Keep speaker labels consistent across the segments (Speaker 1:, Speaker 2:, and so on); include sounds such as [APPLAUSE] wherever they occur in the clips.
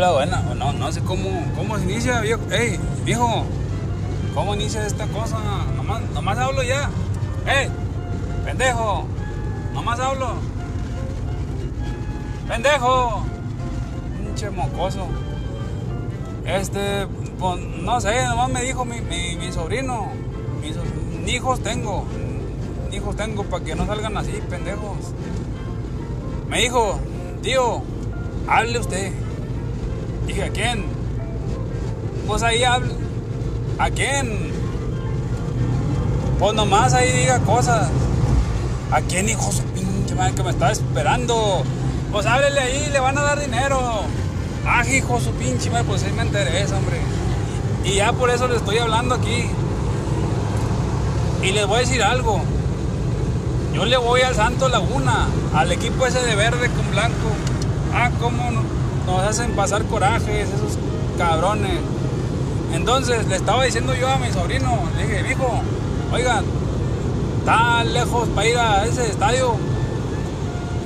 Speaker 1: Hola, no, no sé cómo, cómo se inicia, viejo. Ey, viejo, ¿cómo inicia esta cosa? Nomás, nomás hablo ya. Ey, pendejo, nomás hablo. Pendejo, pinche mocoso. Este, pues no sé, nomás me dijo mi, mi, mi sobrino. Mis hijos tengo, hijos tengo para que no salgan así, pendejos. Me dijo, tío, hable usted. Dije, ¿a quién? Pues ahí hable. ¿A quién? Pues nomás ahí diga cosas. ¿A quién, hijo su pinche madre que me está esperando? Pues háblele ahí, le van a dar dinero. Ah, hijo su pinche madre, pues sí me interesa, hombre. Y ya por eso le estoy hablando aquí. Y les voy a decir algo. Yo le voy al Santo Laguna, al equipo ese de verde con blanco. Ah, cómo no- nos hacen pasar corajes esos cabrones. Entonces le estaba diciendo yo a mi sobrino, le dije, hijo, oigan, está lejos para ir a ese estadio.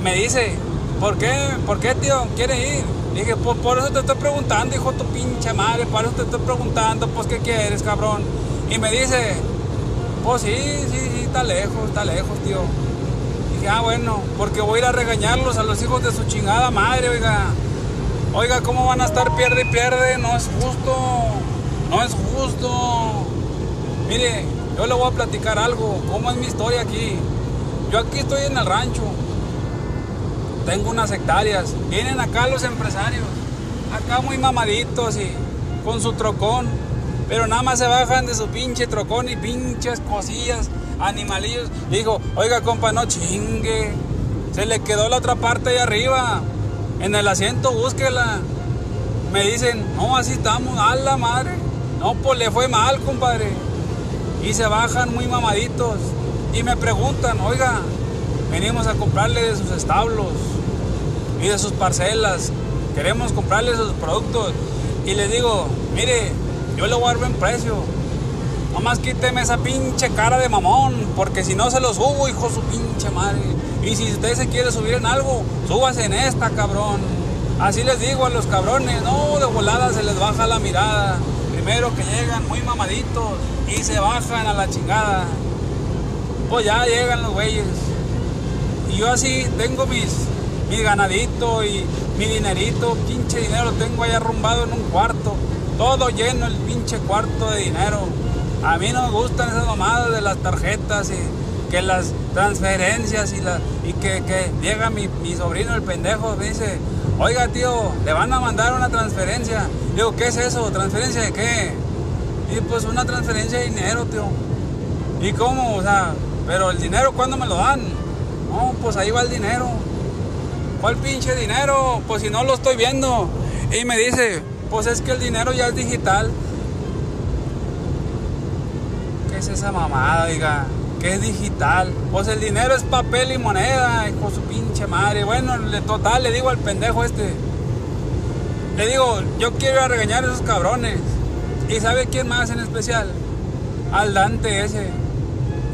Speaker 1: Me dice, ¿por qué? ¿Por qué, tío? ¿Quiere ir? Dije, pues por eso te estoy preguntando, hijo tu pinche madre, por eso te estoy preguntando, pues qué quieres, cabrón. Y me dice, pues sí, sí, sí, está lejos, está lejos, tío. Dije, ah, bueno, porque voy a ir a regañarlos a los hijos de su chingada madre, oiga. Oiga, ¿cómo van a estar pierde y pierde? No es justo, no es justo. Mire, yo le voy a platicar algo, cómo es mi historia aquí. Yo aquí estoy en el rancho, tengo unas hectáreas. Vienen acá los empresarios, acá muy mamaditos y con su trocón, pero nada más se bajan de su pinche trocón y pinches cosillas, animalillos. Le digo, oiga compa, no chingue, se le quedó la otra parte ahí arriba, en el asiento, búsquela. Me dicen, no, así estamos, a la madre. No, pues le fue mal, compadre. Y se bajan muy mamaditos. Y me preguntan, oiga, venimos a comprarle de sus establos y de sus parcelas. Queremos comprarle sus productos. Y les digo, mire, yo le voy a dar buen precio. Nomás quíteme esa pinche cara de mamón, porque si no se lo subo, hijo su pinche madre. Y si usted se quiere subir en algo, súbase en esta, cabrón. Así les digo a los cabrones, no, de volada se les baja la mirada. Primero que llegan muy mamaditos y se bajan a la chingada. Pues ya llegan los güeyes. Y yo así tengo mis, mi ganadito y mi dinerito, pinche dinero, lo tengo ahí arrumbado en un cuarto. Todo lleno el pinche cuarto de dinero. A mí no me gustan esas mamadas de las tarjetas y que las transferencias y, la, y que, que llega mi, sobrino, el pendejo, me dice, oiga tío, le van a mandar una transferencia. Digo, ¿qué es eso? ¿Transferencia de qué? Y pues una transferencia de dinero, tío. ¿Y cómo? O sea, pero el dinero, ¿cuándo me lo dan? No, pues ahí va el dinero. ¿Cuál pinche dinero? Pues si no lo estoy viendo. Y me dice, pues es que el dinero ya es digital. ¿Qué es esa mamada, diga? ¿Qué es digital? Pues el dinero es papel y moneda, hijo su pinche madre. Bueno, le, total, le digo al pendejo este. Le digo, yo quiero ir a regañar a esos cabrones. ¿Y sabe quién más en especial? Al Dante ese.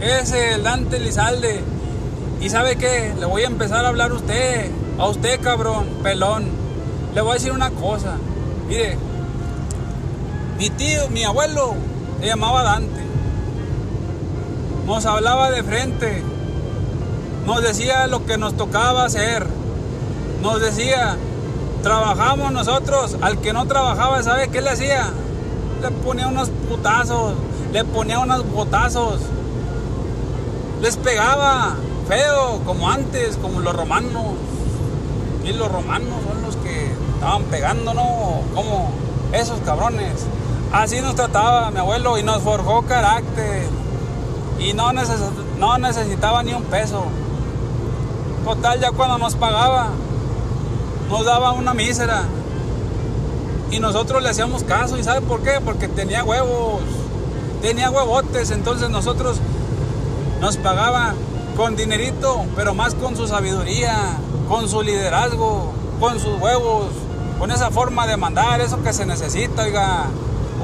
Speaker 1: Ese, el Dante Lizalde. ¿Y sabe qué? Le voy a empezar a hablar a usted. A usted, cabrón, pelón. Le voy a decir una cosa. Mire, mi tío, mi abuelo, se llamaba Dante. Nos hablaba de frente. Nos decía lo que nos tocaba hacer. Nos decía, trabajamos nosotros. Al que no trabajaba, ¿sabe qué le hacía? Le ponía unos putazos. Le ponía unos botazos. Les pegaba feo, como antes, como los romanos. Y los romanos son los que estaban pegando, ¿no? Como esos cabrones. Así nos trataba mi abuelo y nos forjó carácter. Y no, neces no necesitaba ni un peso. Total, ya cuando nos pagaba, nos daba una mísera. Y nosotros le hacíamos caso. ¿Y sabe por qué? Porque tenía huevos. Tenía huevotes. Entonces nosotros nos pagaba con dinerito, pero más con su sabiduría, con su liderazgo, con sus huevos, con esa forma de mandar, eso que se necesita, oiga.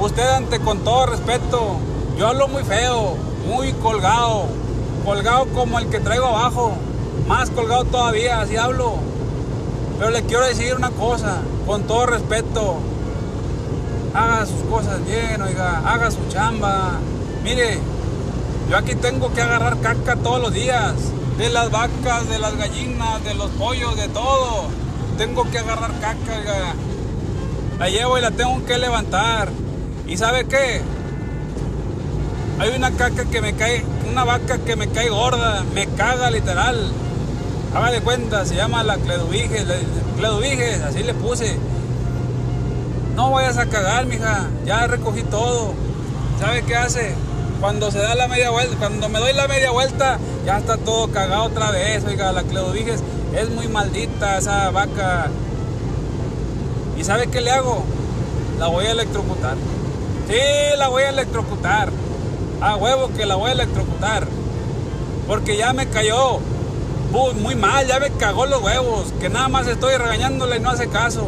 Speaker 1: Usted ante con todo respeto, yo hablo muy feo, muy colgado, colgado como el que traigo abajo, más colgado todavía, así hablo. Pero le quiero decir una cosa, con todo respeto. Haga sus cosas bien, oiga, haga su chamba. Mire, yo aquí tengo que agarrar caca todos los días. De las vacas, de las gallinas, de los pollos, de todo. Tengo que agarrar caca, oiga. La llevo y la tengo que levantar. ¿Y sabe qué? Hay una caca que me cae, una vaca que me cae gorda, me caga literal. Haga de cuenta, se llama la Cledoviges, Cledoviges, así le puse. No vayas a cagar, mija, ya recogí todo. ¿Sabe qué hace? Cuando se da la media vuelta, cuando me doy la media vuelta, ya está todo cagado otra vez. Oiga, la Cledoviges es muy maldita esa vaca. ¿Y sabe qué le hago? La voy a electrocutar. Sí, la voy a electrocutar. A huevo que la voy a electrocutar. Porque ya me cayó. muy mal, ya me cagó los huevos. Que nada más estoy regañándole y no hace caso.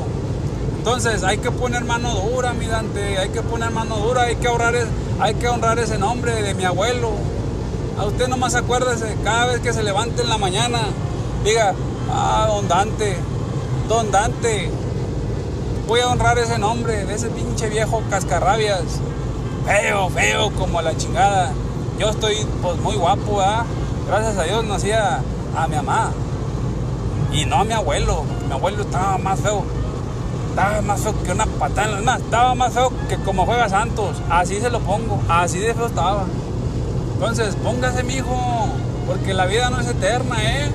Speaker 1: Entonces hay que poner mano dura, mi Dante. Hay que poner mano dura. Hay que, ahorrar, hay que honrar ese nombre de mi abuelo. A usted nomás acuérdese, cada vez que se levante en la mañana, diga, ah, don Dante, don Dante, voy a honrar ese nombre de ese pinche viejo cascarrabias. Feo, feo como la chingada. Yo estoy pues muy guapo. Gracias a Dios nací a, mi mamá. Y no a mi abuelo. Mi abuelo estaba más feo. Estaba más feo que una patada. Más, estaba más feo que como juega Santos. Así se lo pongo. Así de. Entonces, póngase, mijo. Porque la vida no es eterna, ¿eh?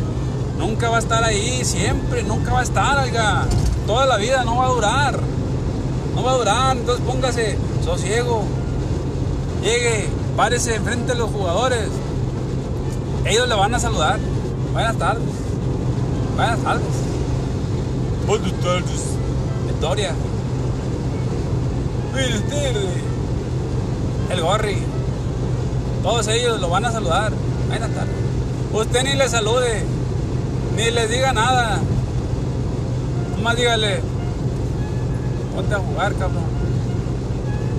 Speaker 1: Nunca va a estar ahí, siempre, nunca va a estar, oiga toda la vida no va a durar. No va a durar, entonces póngase sosiego. Llegue, párese enfrente de los jugadores. Ellos le van a saludar. Buenas tardes. Buenas tardes. Buenas tardes. Victoria. Buenas tardes. El Gorri. Todos ellos lo van a saludar. Buenas tardes. Usted ni le salude. Ni les diga nada más dígale, ponte a jugar, cabrón.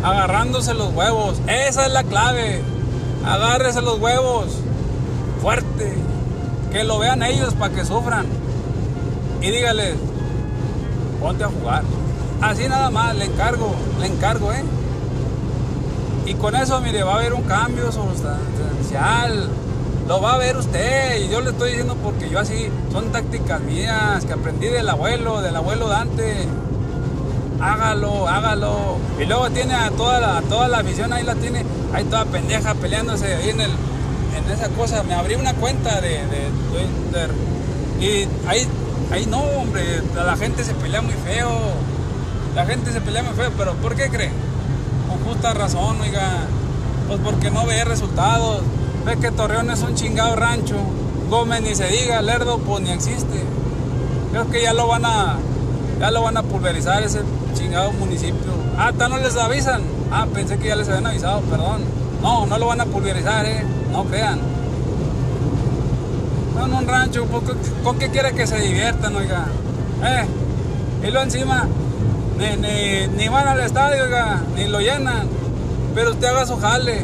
Speaker 1: Agarrándose los huevos. Esa es la clave. Agárrese los huevos. Fuerte. Que lo vean ellos para que sufran. Y dígale, ponte a jugar. Así nada más, le encargo, le encargo, ¿eh? Y con eso, mire, va a haber un cambio sustancial lo va a ver usted. Y yo le estoy diciendo porque yo así, son tácticas mías que aprendí del abuelo, del abuelo Dante. Hágalo, hágalo. Y luego tiene a toda la, toda la afición, ahí la tiene, ahí toda pendeja peleándose ahí en, el, en esa cosa. Me abrí una cuenta de, Twitter. Y ahí, ahí no, hombre, la gente se pelea muy feo. La gente se pelea muy feo, pero ¿por qué cree? Con justa razón, oiga. Pues porque no ve resultados. Ve que Torreón es un chingado rancho. Gómez ni se diga, Lerdo pues ni existe. Creo que ya lo van a ya lo van a pulverizar ese chingado municipio. Ah, no les avisan. Ah, pensé que ya les habían avisado, perdón. No, no lo van a pulverizar, eh. No crean. en un rancho, ¿con qué quiere que se diviertan, oiga? Eh, y lo encima, ni, ni, ni van al estadio, oiga, ni lo llenan. Pero usted haga su jale.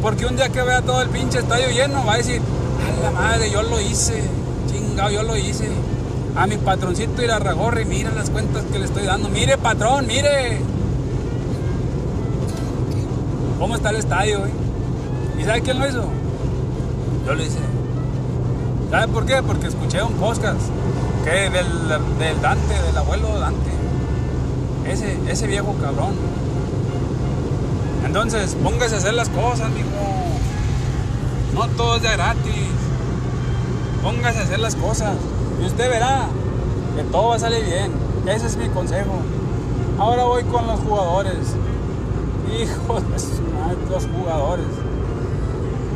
Speaker 1: Porque un día que vea todo el pinche estadio lleno, va a decir, a la madre, yo lo hice, chingado, yo lo hice. A mi patroncito ir a Ragorri, mira las cuentas que le estoy dando. Mire, patrón, mire. ¿Cómo está el estadio, eh? ¿Y sabe quién lo hizo? Yo lo hice. ¿Sabe por qué? Porque escuché un podcast que del, del Dante, del abuelo Dante. Ese, ese viejo cabrón entonces, póngase a hacer las cosas, mijo. No todo es de gratis. Póngase a hacer las cosas. Y usted verá que todo va a salir bien. Ese es mi consejo. Ahora voy con los jugadores. [LAUGHS] Hijos de su madre, los jugadores.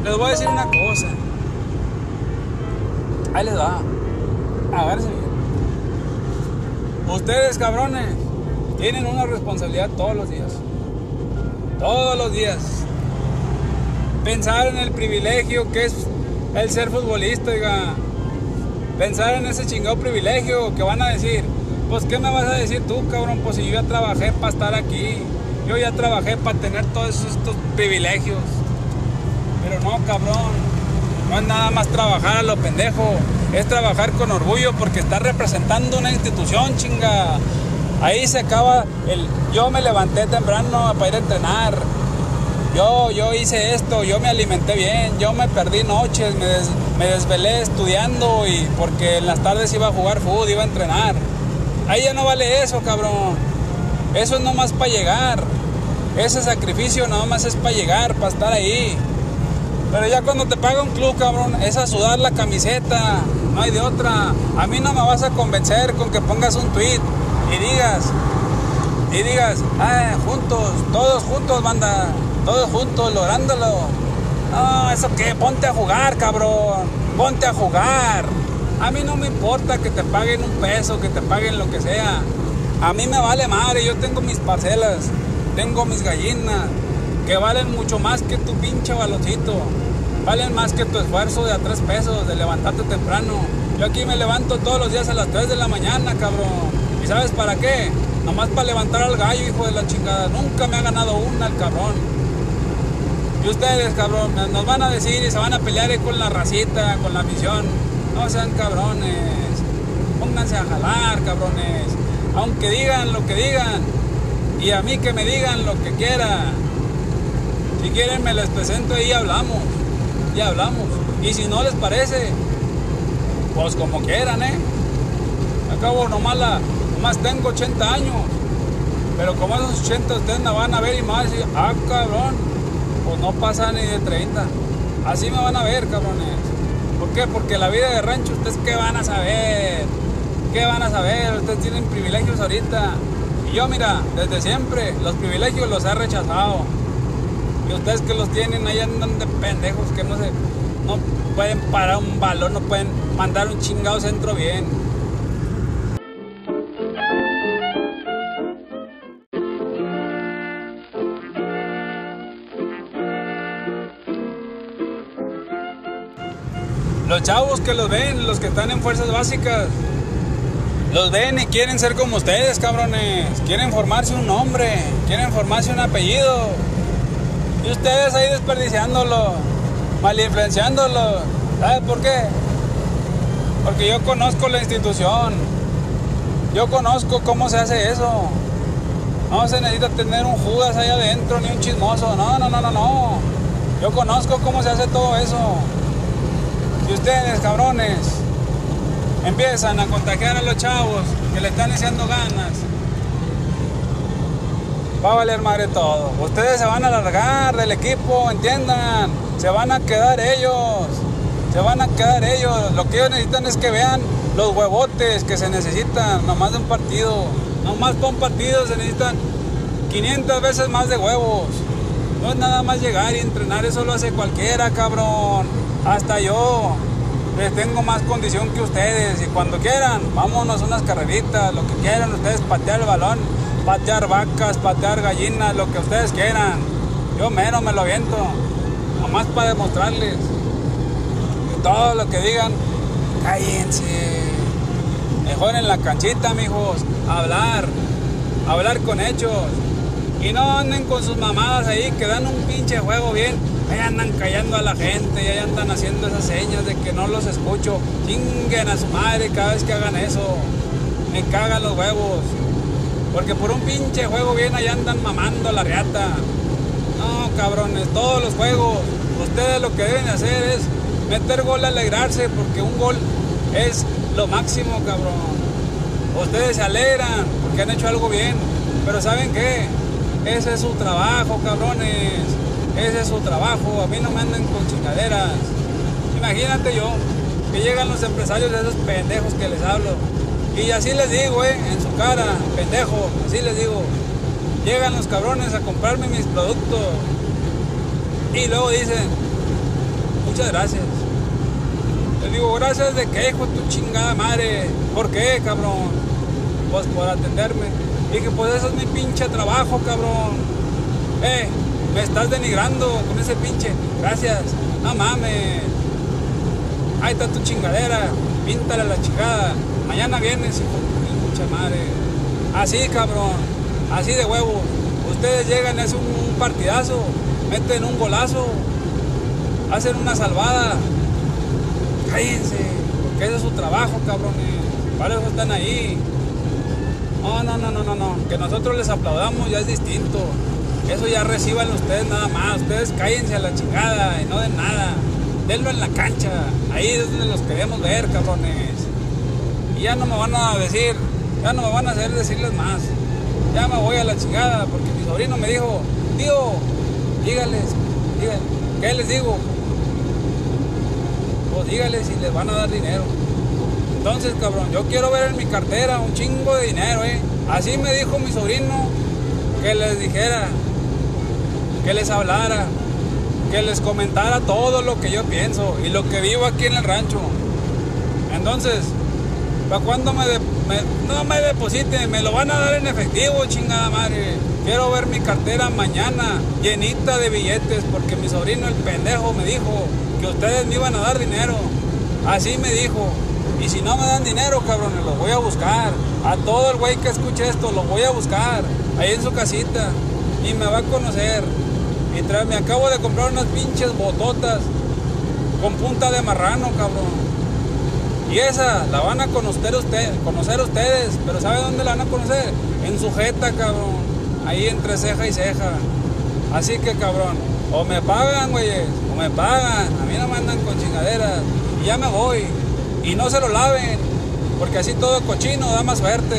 Speaker 1: Les voy a decir una cosa. Ahí les va. Agárrense bien. Ustedes, cabrones, tienen una responsabilidad todos los días todos los días. Pensar en el privilegio que es el ser futbolista. Pensar en ese chingado privilegio que van a decir. Pues, ¿qué me vas a decir tú, cabrón? Pues, si yo ya trabajé para estar aquí. Yo ya trabajé para tener todos estos privilegios. Pero no, cabrón. No es nada más trabajar a lo pendejo. es trabajar con orgullo porque estás representando una institución, chinga. Ahí se acaba el... Yo me levanté temprano para ir a entrenar. Yo, yo hice esto, yo me alimenté bien, yo me perdí noches, me, me desvelé estudiando y porque en las tardes iba a jugar fútbol, iba a entrenar. Ahí ya no vale eso, cabrón. Eso es nomás para llegar. Ese sacrificio nomás es para llegar, para estar ahí. Pero ya cuando te paga un club, cabrón, es a sudar la camiseta. No hay de otra. A mí no me vas a convencer con que pongas un tweet y digas, y digas, ah, juntos, todos juntos, banda, todos juntos, lográndolo. No, eso qué, ponte a jugar, cabrón, ponte a jugar. A mí no me importa que te paguen un peso, que te paguen lo que sea. A mí me vale madre, yo tengo mis parcelas, tengo mis gallinas, que valen mucho más que tu pinche balocito. Valen más que tu esfuerzo de a tres pesos, de levantarte temprano. Yo aquí me levanto todos los días a las 3 de la mañana, cabrón. ¿Y sabes para qué? Nomás para levantar al gallo, hijo de la chingada. Nunca me ha ganado una el cabrón. Y ustedes, cabrón, nos van a decir y se van a pelear con la racita, con la misión. No sean cabrones. Pónganse a jalar, cabrones. Aunque digan lo que digan. Y a mí que me digan lo que quieran. Si quieren me les presento y hablamos. Y hablamos. Y si no les parece, pues como quieran, ¿eh? Acabo nomás la, más tengo 80 años. Pero como esos 80 ustedes me van a ver y más y ah, cabrón, pues no pasa ni de 30. Así me van a ver, cabrones. ¿Por qué? Porque la vida de rancho, ¿ustedes qué van a saber? ¿Qué van a saber? Ustedes tienen privilegios ahorita. Y yo, mira, desde siempre, los privilegios los he rechazado. Y ustedes que los tienen ahí andan de pendejos que no no pueden parar un balón, no pueden mandar un chingado centro bien. Los chavos que los ven, los que están en fuerzas básicas, los ven y quieren ser como ustedes, cabrones. Quieren formarse un nombre, quieren formarse un apellido. Y ustedes ahí desperdiciándolo, mal influenciándolo. ¿Sabes por qué? Porque yo conozco la institución. Yo conozco cómo se hace eso. No se necesita tener un Judas ahí adentro ni un chismoso. No, no, no, no, no. Yo conozco cómo se hace todo eso. Y ustedes, cabrones, empiezan a contagiar a los chavos que le están echando ganas, va a valer madre todo. Ustedes se van a largar del equipo, entiendan. Se van a quedar ellos. Se van a quedar ellos. Lo que ellos necesitan es que vean los huevotes que se necesitan, nomás de un partido. Nomás para un partido se necesitan 500 veces más de huevos. No es nada más llegar y entrenar, eso lo hace cualquiera, cabrón. Hasta yo les tengo más condición que ustedes y cuando quieran, vámonos unas carreritas, lo que quieran ustedes, patear el balón, patear vacas, patear gallinas, lo que ustedes quieran. Yo menos me lo aviento, nomás para demostrarles. todo lo que digan, cállense. Mejor en la canchita, mijos, hablar, hablar con hechos. Y no anden con sus mamadas ahí que dan un pinche juego bien Ahí andan callando a la gente, y ahí andan haciendo esas señas de que no los escucho. Chinguen a su madre cada vez que hagan eso. Me cagan los huevos. Porque por un pinche juego bien ahí andan mamando la reata. No, cabrones, todos los juegos. Ustedes lo que deben hacer es meter gol, alegrarse, porque un gol es lo máximo, cabrón. Ustedes se alegran porque han hecho algo bien. Pero ¿saben qué? Ese es su trabajo, cabrones. Ese es su trabajo, a mí no me andan con chingaderas. Imagínate yo, que llegan los empresarios de esos pendejos que les hablo. Y así les digo, eh, en su cara, pendejo, así les digo. Llegan los cabrones a comprarme mis productos. Y luego dicen, muchas gracias. Les digo, gracias de qué, hijo tu chingada madre. ¿Por qué, cabrón? Pues por atenderme. Y que pues eso es mi pinche trabajo, cabrón. Eh, me estás denigrando con ese pinche. Gracias. No mames. Ahí está tu chingadera. Píntale la chingada. Mañana vienes, hijo de mucha madre. Así, cabrón. Así de huevo. Ustedes llegan, es un partidazo. Meten un golazo. Hacen una salvada. Cállense. Que ese es su trabajo, cabrones. Para eso están ahí. No, no, no, no, no, no. Que nosotros les aplaudamos ya es distinto. Eso ya reciban ustedes nada más. Ustedes cállense a la chingada y no den nada. Denlo en la cancha. Ahí es donde los queremos ver, cabrones. Y ya no me van a decir, ya no me van a hacer decirles más. Ya me voy a la chingada porque mi sobrino me dijo, tío, dígales, dígales, ¿qué les digo? Pues dígales si les van a dar dinero. Entonces, cabrón, yo quiero ver en mi cartera un chingo de dinero, ¿eh? Así me dijo mi sobrino que les dijera, que les hablara, que les comentara todo lo que yo pienso y lo que vivo aquí en el rancho. Entonces, ¿para cuándo me, no me depositen? Me lo van a dar en efectivo, chingada madre. Quiero ver mi cartera mañana llenita de billetes porque mi sobrino el pendejo me dijo que ustedes me iban a dar dinero. Así me dijo. Y si no me dan dinero, cabrones, los voy a buscar. A todo el güey que escuche esto, lo voy a buscar. Ahí en su casita. Y me va a conocer. Y me acabo de comprar unas pinches bototas con punta de marrano, cabrón. Y esa la van a conocer, ustedes, conocer ustedes. Pero ¿sabe dónde la van a conocer? En su jeta, cabrón. Ahí entre ceja y ceja. Así que, cabrón, o me pagan, güeyes, o me pagan. A mí no me andan con chingaderas. Y ya me voy y no se lo laven, porque así todo cochino da más suerte.